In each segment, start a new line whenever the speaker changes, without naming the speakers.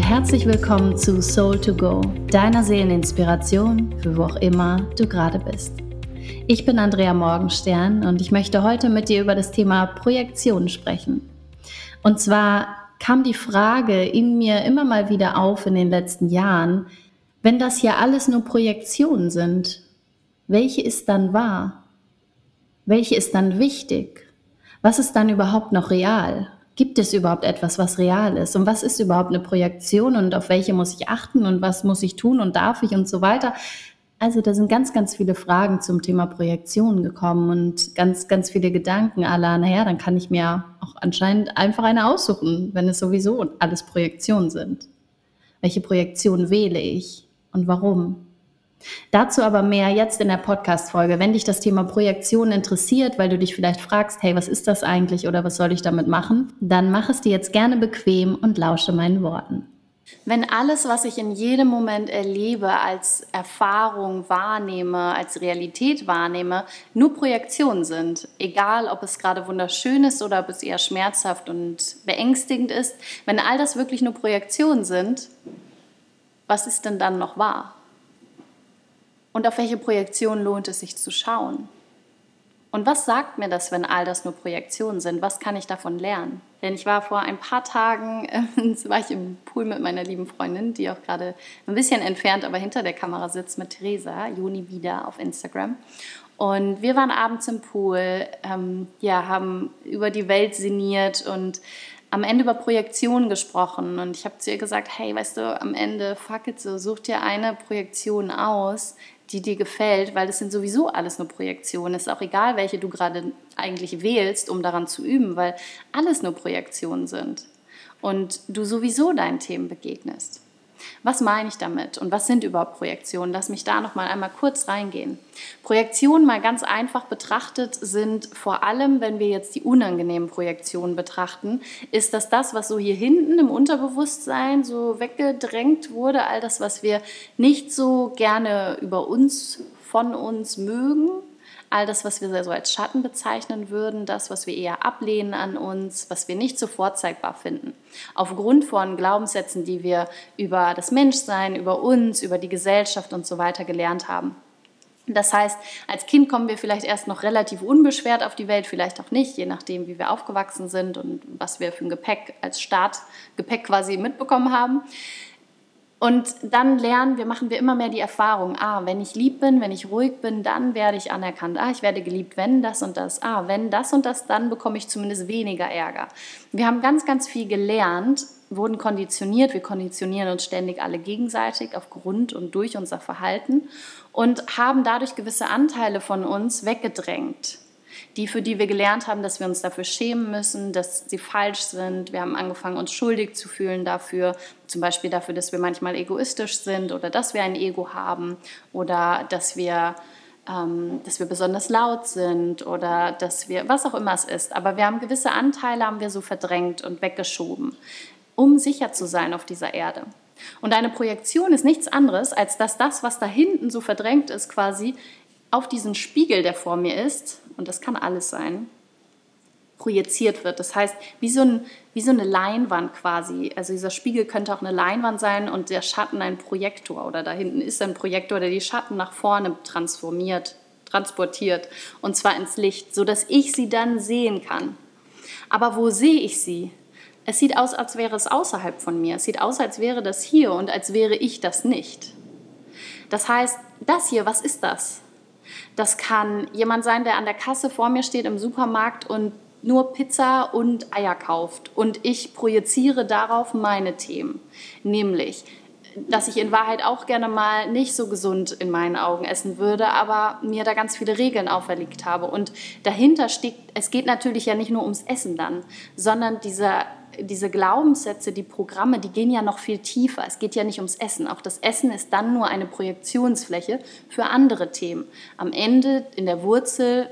herzlich willkommen zu Soul to Go, deiner Seeleninspiration für wo auch immer du gerade bist. Ich bin Andrea Morgenstern und ich möchte heute mit dir über das Thema Projektion sprechen. Und zwar kam die Frage in mir immer mal wieder auf in den letzten Jahren, wenn das hier alles nur Projektionen sind, welche ist dann wahr? Welche ist dann wichtig? Was ist dann überhaupt noch real? Gibt es überhaupt etwas, was real ist? Und was ist überhaupt eine Projektion und auf welche muss ich achten und was muss ich tun und darf ich und so weiter? Also da sind ganz, ganz viele Fragen zum Thema Projektion gekommen und ganz, ganz viele Gedanken aller, naja, dann kann ich mir auch anscheinend einfach eine aussuchen, wenn es sowieso alles Projektionen sind. Welche Projektion wähle ich und warum? Dazu aber mehr jetzt in der Podcast-Folge. Wenn dich das Thema Projektion interessiert, weil du dich vielleicht fragst, hey, was ist das eigentlich oder was soll ich damit machen, dann mach es dir jetzt gerne bequem und lausche meinen Worten. Wenn alles, was ich in jedem Moment erlebe, als Erfahrung wahrnehme, als Realität wahrnehme, nur Projektionen sind, egal ob es gerade wunderschön ist oder ob es eher schmerzhaft und beängstigend ist, wenn all das wirklich nur Projektionen sind, was ist denn dann noch wahr? Und auf welche Projektion lohnt es sich zu schauen? Und was sagt mir das, wenn all das nur Projektionen sind? Was kann ich davon lernen? Denn ich war vor ein paar Tagen, äh, war ich im Pool mit meiner lieben Freundin, die auch gerade ein bisschen entfernt, aber hinter der Kamera sitzt, mit Theresa, Juni wieder auf Instagram. Und wir waren abends im Pool, ähm, ja, haben über die Welt sinniert und am Ende über Projektionen gesprochen. Und ich habe zu ihr gesagt, hey, weißt du, am Ende, fuck it so, such dir eine Projektion aus, die dir gefällt, weil das sind sowieso alles nur Projektionen. Es ist auch egal, welche du gerade eigentlich wählst, um daran zu üben, weil alles nur Projektionen sind und du sowieso deinen Themen begegnest. Was meine ich damit und was sind überhaupt Projektionen? Lass mich da noch mal einmal kurz reingehen. Projektionen mal ganz einfach betrachtet sind vor allem, wenn wir jetzt die unangenehmen Projektionen betrachten, ist das das, was so hier hinten im Unterbewusstsein so weggedrängt wurde, all das, was wir nicht so gerne über uns, von uns mögen, all das, was wir so als Schatten bezeichnen würden, das, was wir eher ablehnen an uns, was wir nicht so vorzeigbar finden. Aufgrund von Glaubenssätzen, die wir über das Menschsein, über uns, über die Gesellschaft und so weiter gelernt haben. Das heißt, als Kind kommen wir vielleicht erst noch relativ unbeschwert auf die Welt, vielleicht auch nicht, je nachdem, wie wir aufgewachsen sind und was wir für ein Gepäck als Startgepäck quasi mitbekommen haben. Und dann lernen wir, machen wir immer mehr die Erfahrung, ah, wenn ich lieb bin, wenn ich ruhig bin, dann werde ich anerkannt. Ah, ich werde geliebt, wenn das und das. Ah, wenn das und das, dann bekomme ich zumindest weniger Ärger. Wir haben ganz, ganz viel gelernt, wurden konditioniert. Wir konditionieren uns ständig alle gegenseitig aufgrund und durch unser Verhalten und haben dadurch gewisse Anteile von uns weggedrängt die, für die wir gelernt haben, dass wir uns dafür schämen müssen, dass sie falsch sind. Wir haben angefangen, uns schuldig zu fühlen dafür, zum Beispiel dafür, dass wir manchmal egoistisch sind oder dass wir ein Ego haben oder dass wir, ähm, dass wir besonders laut sind oder dass wir, was auch immer es ist. Aber wir haben gewisse Anteile, haben wir so verdrängt und weggeschoben, um sicher zu sein auf dieser Erde. Und eine Projektion ist nichts anderes, als dass das, was da hinten so verdrängt ist, quasi auf diesen Spiegel, der vor mir ist, und das kann alles sein, projiziert wird. Das heißt, wie so, ein, wie so eine Leinwand quasi. Also dieser Spiegel könnte auch eine Leinwand sein und der Schatten ein Projektor. Oder da hinten ist ein Projektor, der die Schatten nach vorne transformiert, transportiert. Und zwar ins Licht, sodass ich sie dann sehen kann. Aber wo sehe ich sie? Es sieht aus, als wäre es außerhalb von mir. Es sieht aus, als wäre das hier und als wäre ich das nicht. Das heißt, das hier, was ist das? Das kann jemand sein, der an der Kasse vor mir steht im Supermarkt und nur Pizza und Eier kauft. Und ich projiziere darauf meine Themen. Nämlich, dass ich in Wahrheit auch gerne mal nicht so gesund in meinen Augen essen würde, aber mir da ganz viele Regeln auferlegt habe. Und dahinter steckt, es geht natürlich ja nicht nur ums Essen dann, sondern dieser diese Glaubenssätze, die Programme, die gehen ja noch viel tiefer. Es geht ja nicht ums Essen. Auch das Essen ist dann nur eine Projektionsfläche für andere Themen. Am Ende in der Wurzel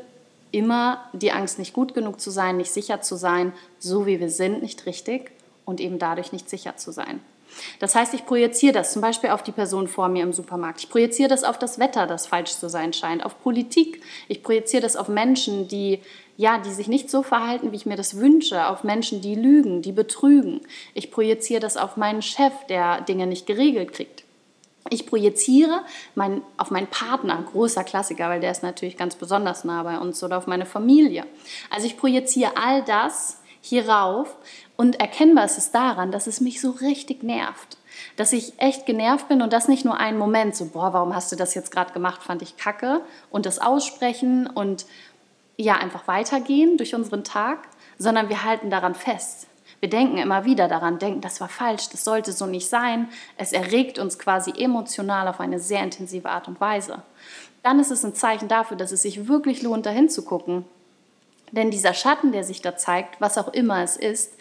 immer die Angst, nicht gut genug zu sein, nicht sicher zu sein, so wie wir sind, nicht richtig und eben dadurch nicht sicher zu sein. Das heißt, ich projiziere das zum Beispiel auf die Person vor mir im Supermarkt. Ich projiziere das auf das Wetter, das falsch zu sein scheint, auf Politik. Ich projiziere das auf Menschen, die ja, die sich nicht so verhalten, wie ich mir das wünsche, auf Menschen, die lügen, die betrügen. Ich projiziere das auf meinen Chef, der Dinge nicht geregelt kriegt. Ich projiziere mein, auf meinen Partner, großer Klassiker, weil der ist natürlich ganz besonders nah bei uns, oder auf meine Familie. Also ich projiziere all das hierauf und erkennbar ist es daran, dass es mich so richtig nervt. Dass ich echt genervt bin und das nicht nur einen Moment, so, boah, warum hast du das jetzt gerade gemacht, fand ich kacke. Und das Aussprechen und ja, einfach weitergehen durch unseren Tag, sondern wir halten daran fest. Wir denken immer wieder daran, denken, das war falsch, das sollte so nicht sein. Es erregt uns quasi emotional auf eine sehr intensive Art und Weise. Dann ist es ein Zeichen dafür, dass es sich wirklich lohnt, dahin zu gucken. Denn dieser Schatten, der sich da zeigt, was auch immer es ist,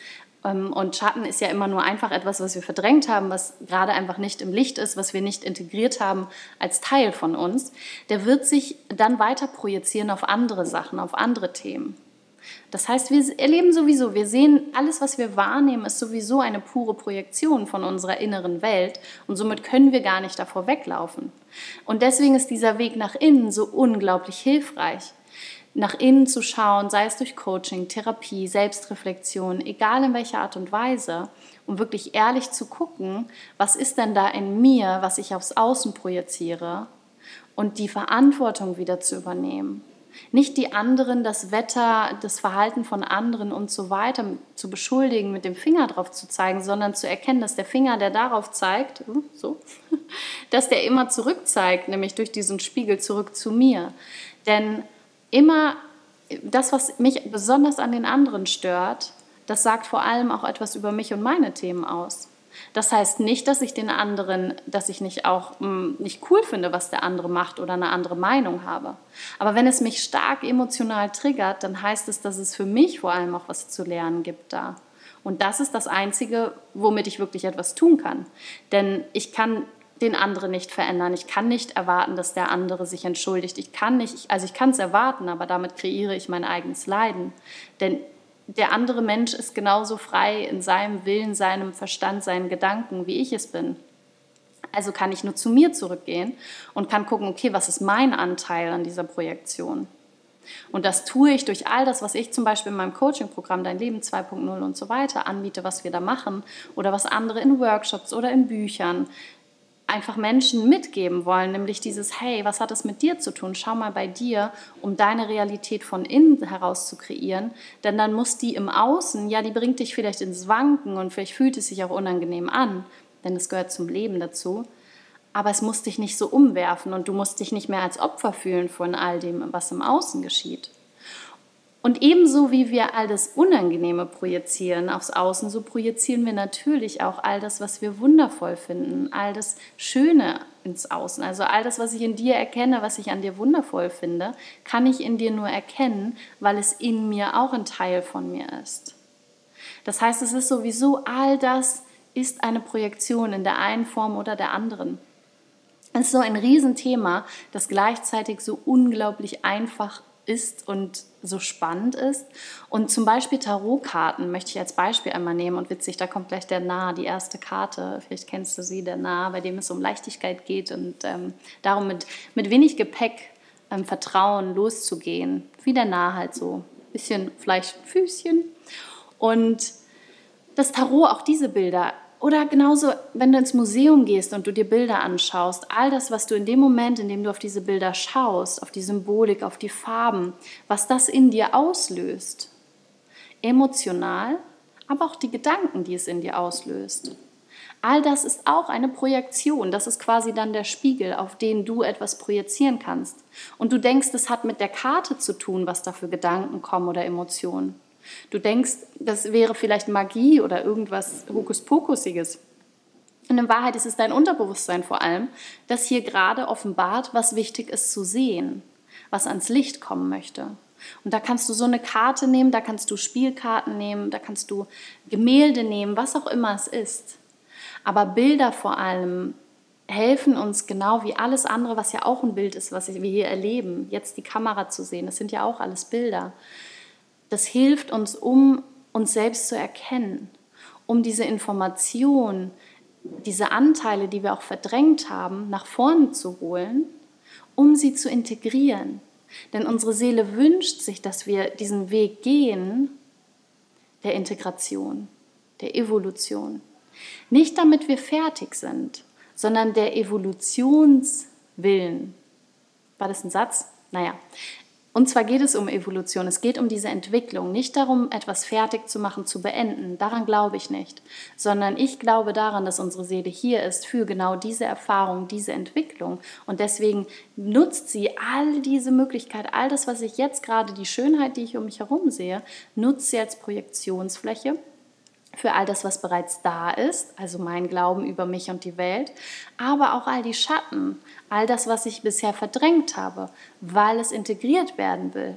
und Schatten ist ja immer nur einfach etwas, was wir verdrängt haben, was gerade einfach nicht im Licht ist, was wir nicht integriert haben als Teil von uns, der wird sich dann weiter projizieren auf andere Sachen, auf andere Themen. Das heißt, wir erleben sowieso, wir sehen, alles, was wir wahrnehmen, ist sowieso eine pure Projektion von unserer inneren Welt und somit können wir gar nicht davor weglaufen. Und deswegen ist dieser Weg nach innen so unglaublich hilfreich nach innen zu schauen, sei es durch Coaching, Therapie, Selbstreflexion, egal in welcher Art und Weise, um wirklich ehrlich zu gucken, was ist denn da in mir, was ich aufs Außen projiziere und die Verantwortung wieder zu übernehmen. Nicht die anderen, das Wetter, das Verhalten von anderen und so weiter zu beschuldigen, mit dem Finger drauf zu zeigen, sondern zu erkennen, dass der Finger, der darauf zeigt, hm, so, dass der immer zurück zeigt, nämlich durch diesen Spiegel zurück zu mir. Denn immer das, was mich besonders an den anderen stört, das sagt vor allem auch etwas über mich und meine Themen aus. Das heißt nicht, dass ich den anderen, dass ich nicht auch mh, hm, nicht cool finde, was der andere macht oder eine andere Meinung habe. Aber wenn es mich stark emotional triggert, dann heißt es, dass es für mich vor allem auch was zu lernen gibt da. Und das ist das Einzige, womit ich wirklich etwas tun kann. Denn ich kann den anderen nicht verändern. Ich kann nicht erwarten, dass der andere sich entschuldigt. Ich kann nicht, also ich kann es erwarten, aber damit kreiere ich mein eigenes Leiden. Denn der andere Mensch ist genauso frei in seinem Willen, seinem Verstand, seinen Gedanken, wie ich es bin. Also kann ich nur zu mir zurückgehen und kann gucken, okay, was ist mein Anteil an dieser Projektion? Und das tue ich durch all das, was ich zum Beispiel in meinem Coaching-Programm Dein Leben 2.0 und so weiter anbiete, was wir da machen oder was andere in Workshops oder in Büchern einfach Menschen mitgeben wollen, nämlich dieses, hey, was hat es mit dir zu tun? Schau mal bei dir, um deine Realität von innen heraus zu kreieren, denn dann muss die im Außen, ja, die bringt dich vielleicht ins Wanken und vielleicht fühlt es sich auch unangenehm an, denn es gehört zum Leben dazu, aber es muss dich nicht so umwerfen und du musst dich nicht mehr als Opfer fühlen von all dem, was im Außen geschieht. Und ebenso wie wir all das Unangenehme projizieren aufs Außen, so projizieren wir natürlich auch all das, was wir wundervoll finden, all das Schöne ins Außen. Also all das, was ich in dir erkenne, was ich an dir wundervoll finde, kann ich in dir nur erkennen, weil es in mir auch ein Teil von mir ist. Das heißt, es ist sowieso all das ist eine Projektion in der einen Form oder der anderen. Es ist so ein Riesenthema, das gleichzeitig so unglaublich einfach ist und so spannend ist. Und zum Beispiel Tarotkarten möchte ich als Beispiel einmal nehmen. Und witzig, da kommt gleich der Nah, die erste Karte. Vielleicht kennst du sie, der Nah, bei dem es um Leichtigkeit geht und ähm, darum, mit, mit wenig Gepäck ähm, Vertrauen loszugehen. Wie der Nah halt so. Bisschen vielleicht Füßchen. Und das Tarot, auch diese Bilder, oder genauso, wenn du ins Museum gehst und du dir Bilder anschaust, all das, was du in dem Moment, in dem du auf diese Bilder schaust, auf die Symbolik, auf die Farben, was das in dir auslöst, emotional, aber auch die Gedanken, die es in dir auslöst. All das ist auch eine Projektion. Das ist quasi dann der Spiegel, auf den du etwas projizieren kannst. Und du denkst, es hat mit der Karte zu tun, was da für Gedanken kommen oder Emotionen. Du denkst, das wäre vielleicht Magie oder irgendwas Hokuspokusiges. Und in Wahrheit ist es dein Unterbewusstsein vor allem, das hier gerade offenbart, was wichtig ist zu sehen, was ans Licht kommen möchte. Und da kannst du so eine Karte nehmen, da kannst du Spielkarten nehmen, da kannst du Gemälde nehmen, was auch immer es ist. Aber Bilder vor allem helfen uns genau wie alles andere, was ja auch ein Bild ist, was wir hier erleben, jetzt die Kamera zu sehen. Das sind ja auch alles Bilder das hilft uns, um uns selbst zu erkennen, um diese Information diese Anteile, die wir auch verdrängt haben, nach vorne zu holen, um sie zu integrieren. Denn unsere Seele wünscht sich, dass wir diesen Weg gehen der Integration, der Evolution. Nicht damit wir fertig sind, sondern der Evolutionswillen. War das ein Satz? Naja, und zwar geht es um Evolution, es geht um diese Entwicklung, nicht darum, etwas fertig zu machen, zu beenden. Daran glaube ich nicht, sondern ich glaube daran, dass unsere Seele hier ist für genau diese Erfahrung, diese Entwicklung. Und deswegen nutzt sie all diese Möglichkeiten, all das, was ich jetzt gerade, die Schönheit, die ich um mich herum sehe, nutzt sie als Projektionsfläche für all das, was bereits da ist, also mein Glauben über mich und die Welt, aber auch all die Schatten, all das, was ich bisher verdrängt habe, weil es integriert werden will.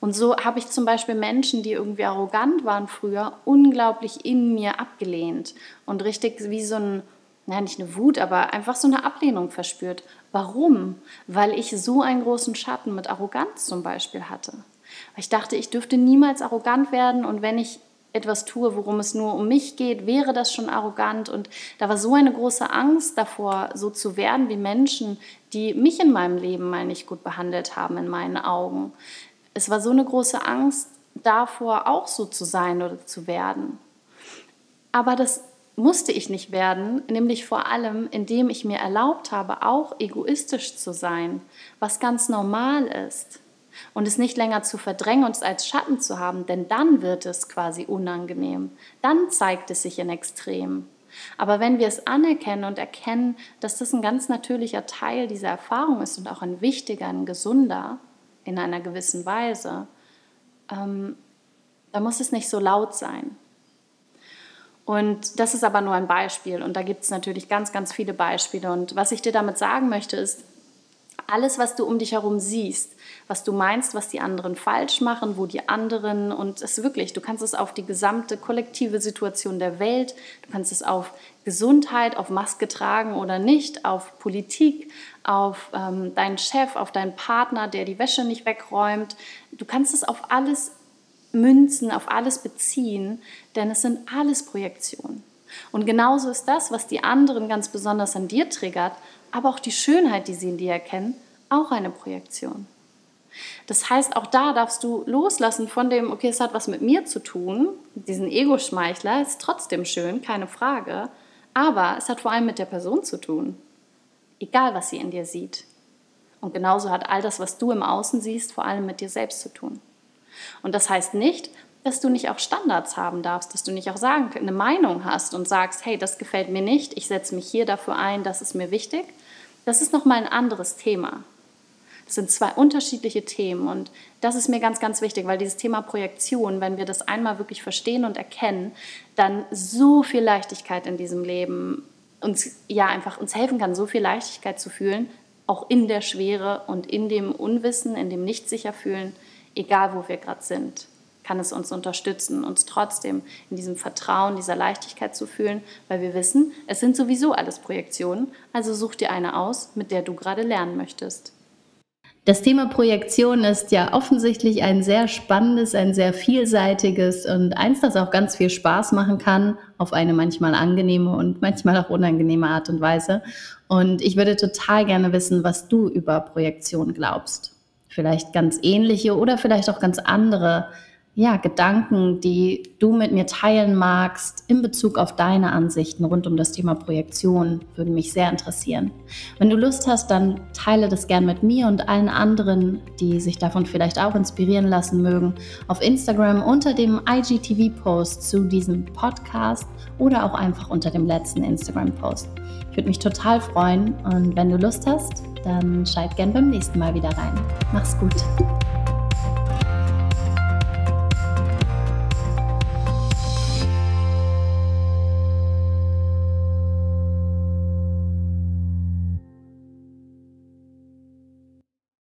Und so habe ich zum Beispiel Menschen, die irgendwie arrogant waren früher, unglaublich in mir abgelehnt und richtig wie so ein, naja, nicht eine Wut, aber einfach so eine Ablehnung verspürt. Warum? Weil ich so einen großen Schatten mit Arroganz zum Beispiel hatte. Weil ich dachte, ich dürfte niemals arrogant werden und wenn ich etwas tue, worum es nur um mich geht, wäre das schon arrogant. Und da war so eine große Angst davor, so zu werden wie Menschen, die mich in meinem Leben mal nicht gut behandelt haben, in meinen Augen. Es war so eine große Angst davor, auch so zu sein oder zu werden. Aber das musste ich nicht werden, nämlich vor allem, indem ich mir erlaubt habe, auch egoistisch zu sein, was ganz normal ist und es nicht länger zu verdrängen und es als Schatten zu haben, denn dann wird es quasi unangenehm. Dann zeigt es sich in Extrem. Aber wenn wir es anerkennen und erkennen, dass das ein ganz natürlicher Teil dieser Erfahrung ist und auch ein wichtiger, ein gesunder in einer gewissen Weise, ähm, dann muss es nicht so laut sein. Und das ist aber nur ein Beispiel und da gibt es natürlich ganz, ganz viele Beispiele. Und was ich dir damit sagen möchte, ist, alles, was du um dich herum siehst, was du meinst, was die anderen falsch machen, wo die anderen, und es wirklich, du kannst es auf die gesamte kollektive Situation der Welt, du kannst es auf Gesundheit, auf Maske tragen oder nicht, auf Politik, auf ähm, deinen Chef, auf deinen Partner, der die Wäsche nicht wegräumt. Du kannst es auf alles münzen, auf alles beziehen, denn es sind alles Projektionen. Und genauso ist das, was die anderen ganz besonders an dir triggert, aber auch die Schönheit, die sie in dir erkennen, auch eine Projektion. Das heißt, auch da darfst du loslassen von dem, okay, es hat was mit mir zu tun, diesen Ego-Schmeichler ist trotzdem schön, keine Frage, aber es hat vor allem mit der Person zu tun, egal was sie in dir sieht. Und genauso hat all das, was du im Außen siehst, vor allem mit dir selbst zu tun. Und das heißt nicht, dass du nicht auch Standards haben darfst, dass du nicht auch sagen, eine Meinung hast und sagst, hey, das gefällt mir nicht, ich setze mich hier dafür ein, das ist mir wichtig. Das ist nochmal ein anderes Thema. Das sind zwei unterschiedliche Themen und das ist mir ganz, ganz wichtig, weil dieses Thema Projektion, wenn wir das einmal wirklich verstehen und erkennen, dann so viel Leichtigkeit in diesem Leben uns ja einfach uns helfen kann, so viel Leichtigkeit zu fühlen, auch in der Schwere und in dem Unwissen, in dem Nicht-Sicher-Fühlen, egal wo wir gerade sind kann es uns unterstützen, uns trotzdem in diesem Vertrauen, dieser Leichtigkeit zu fühlen, weil wir wissen, es sind sowieso alles Projektionen, also such dir eine aus, mit der du gerade lernen möchtest. Das Thema Projektion ist ja offensichtlich ein sehr spannendes, ein sehr vielseitiges und eins, das auch ganz viel Spaß machen kann, auf eine manchmal angenehme und manchmal auch unangenehme Art und Weise. Und ich würde total gerne wissen, was du über Projektion glaubst. Vielleicht ganz ähnliche oder vielleicht auch ganz andere ja, Gedanken, die du mit mir teilen magst in Bezug auf deine Ansichten rund um das Thema Projektion, würden mich sehr interessieren. Wenn du Lust hast, dann teile das gern mit mir und allen anderen, die sich davon vielleicht auch inspirieren lassen mögen, auf Instagram unter dem IGTV-Post zu diesem Podcast oder auch einfach unter dem letzten Instagram-Post. Ich würde mich total freuen und wenn du Lust hast, dann schalt gern beim nächsten Mal wieder rein. Mach's gut.